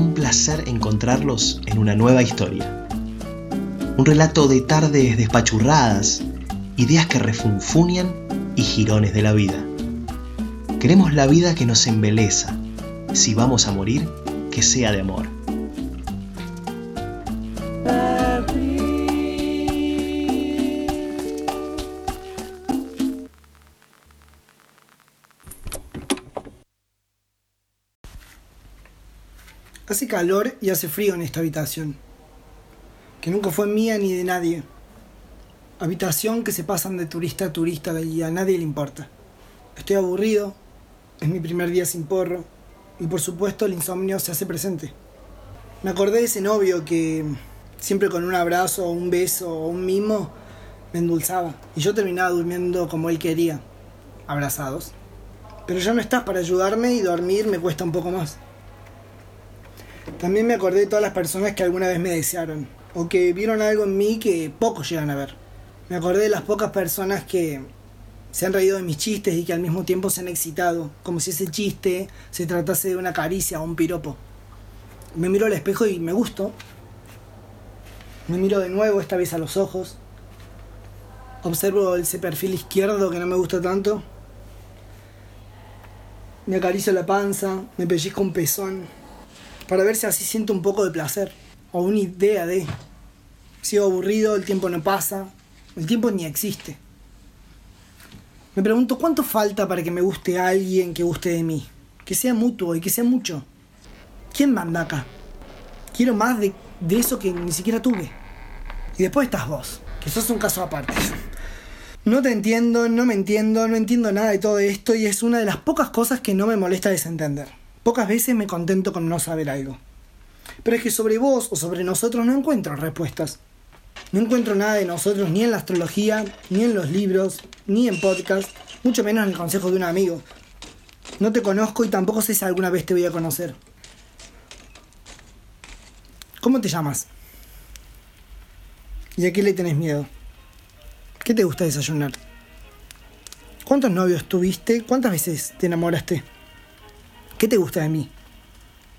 Un placer encontrarlos en una nueva historia. Un relato de tardes despachurradas, ideas que refunfunian y girones de la vida. Queremos la vida que nos embeleza. Si vamos a morir, que sea de amor. Hace calor y hace frío en esta habitación, que nunca fue mía ni de nadie. Habitación que se pasan de turista a turista y a nadie le importa. Estoy aburrido, es mi primer día sin porro y por supuesto el insomnio se hace presente. Me acordé de ese novio que siempre con un abrazo, un beso o un mimo me endulzaba y yo terminaba durmiendo como él quería, abrazados. Pero ya no estás para ayudarme y dormir me cuesta un poco más. También me acordé de todas las personas que alguna vez me desearon o que vieron algo en mí que pocos llegan a ver. Me acordé de las pocas personas que se han reído de mis chistes y que al mismo tiempo se han excitado, como si ese chiste se tratase de una caricia o un piropo. Me miro al espejo y me gusto. Me miro de nuevo, esta vez a los ojos. Observo ese perfil izquierdo que no me gusta tanto. Me acaricio la panza, me pellizco un pezón para ver si así siento un poco de placer o una idea de. Sigo aburrido, el tiempo no pasa, el tiempo ni existe. Me pregunto cuánto falta para que me guste alguien que guste de mí, que sea mutuo y que sea mucho. ¿Quién manda acá? Quiero más de, de eso que ni siquiera tuve. Y después estás vos, que sos un caso aparte. No te entiendo, no me entiendo, no entiendo nada de todo esto y es una de las pocas cosas que no me molesta desentender. Pocas veces me contento con no saber algo. Pero es que sobre vos o sobre nosotros no encuentro respuestas. No encuentro nada de nosotros ni en la astrología, ni en los libros, ni en podcast, mucho menos en el consejo de un amigo. No te conozco y tampoco sé si alguna vez te voy a conocer. ¿Cómo te llamas? ¿Y a qué le tenés miedo? ¿Qué te gusta desayunar? ¿Cuántos novios tuviste? ¿Cuántas veces te enamoraste? ¿Qué te gusta de mí?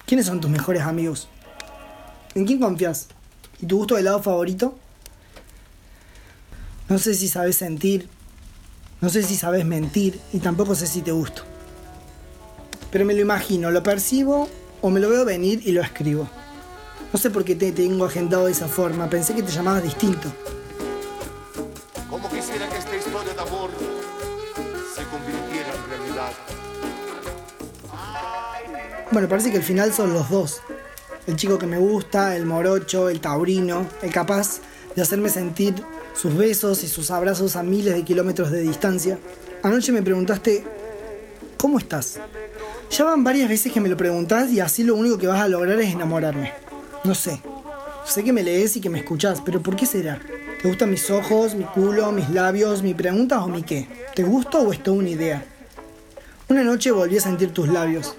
¿Quiénes son tus mejores amigos? ¿En quién confías? ¿Y tu gusto de helado favorito? No sé si sabes sentir, no sé si sabes mentir y tampoco sé si te gusto. Pero me lo imagino, lo percibo o me lo veo venir y lo escribo. No sé por qué te tengo agendado de esa forma, pensé que te llamabas distinto. Como quisiera que esta historia de amor se convirtiera en realidad. Bueno, parece que el final son los dos. El chico que me gusta, el morocho, el taurino, el capaz de hacerme sentir sus besos y sus abrazos a miles de kilómetros de distancia. Anoche me preguntaste, ¿cómo estás? Ya van varias veces que me lo preguntás y así lo único que vas a lograr es enamorarme. No sé. Sé que me lees y que me escuchás, pero ¿por qué será? ¿Te gustan mis ojos, mi culo, mis labios, mi preguntas o mi qué? ¿Te gusta o es toda una idea? Una noche volví a sentir tus labios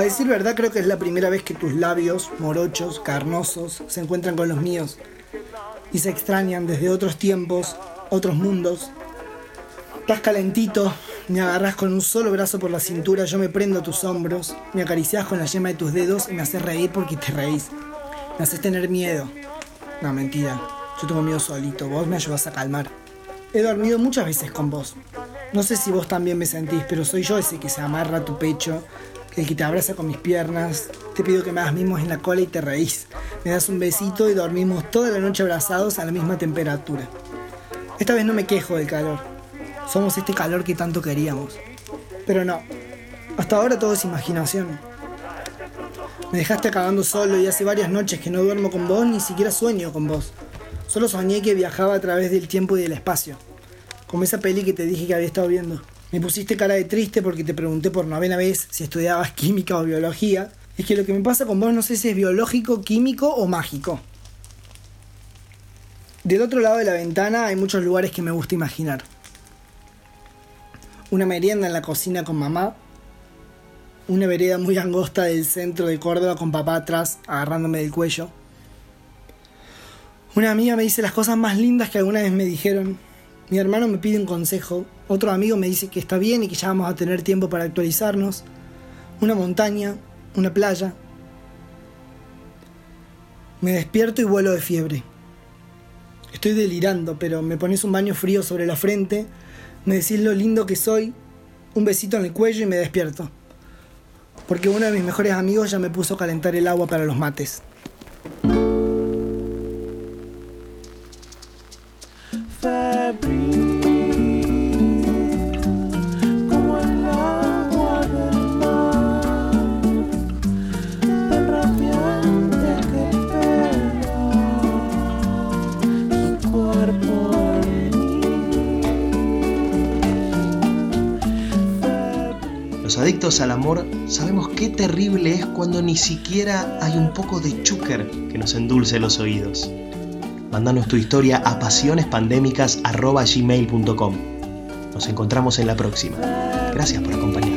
a decir verdad, creo que es la primera vez que tus labios, morochos, carnosos, se encuentran con los míos y se extrañan desde otros tiempos, otros mundos. Estás calentito, me agarras con un solo brazo por la cintura, yo me prendo tus hombros, me acaricias con la yema de tus dedos y me haces reír porque te reís. Me haces tener miedo. No, mentira. Yo tengo miedo solito, vos me ayudas a calmar. He dormido muchas veces con vos. No sé si vos también me sentís, pero soy yo ese que se amarra a tu pecho, el que te abraza con mis piernas, te pido que me hagas mimos en la cola y te reís. Me das un besito y dormimos toda la noche abrazados a la misma temperatura. Esta vez no me quejo del calor. Somos este calor que tanto queríamos. Pero no, hasta ahora todo es imaginación. Me dejaste acabando solo y hace varias noches que no duermo con vos ni siquiera sueño con vos. Solo soñé que viajaba a través del tiempo y del espacio. Como esa peli que te dije que había estado viendo. Me pusiste cara de triste porque te pregunté por novena vez si estudiabas química o biología es que lo que me pasa con vos no sé si es biológico, químico o mágico. Del otro lado de la ventana hay muchos lugares que me gusta imaginar. Una merienda en la cocina con mamá. Una vereda muy angosta del centro de Córdoba con papá atrás agarrándome del cuello. Una amiga me dice las cosas más lindas que alguna vez me dijeron. Mi hermano me pide un consejo. Otro amigo me dice que está bien y que ya vamos a tener tiempo para actualizarnos. Una montaña, una playa. Me despierto y vuelo de fiebre. Estoy delirando, pero me pones un baño frío sobre la frente, me decís lo lindo que soy, un besito en el cuello y me despierto. Porque uno de mis mejores amigos ya me puso a calentar el agua para los mates. Los adictos al amor sabemos qué terrible es cuando ni siquiera hay un poco de chúquer que nos endulce los oídos. Mándanos tu historia a pasionespandémicas.gmail.com Nos encontramos en la próxima. Gracias por acompañarnos.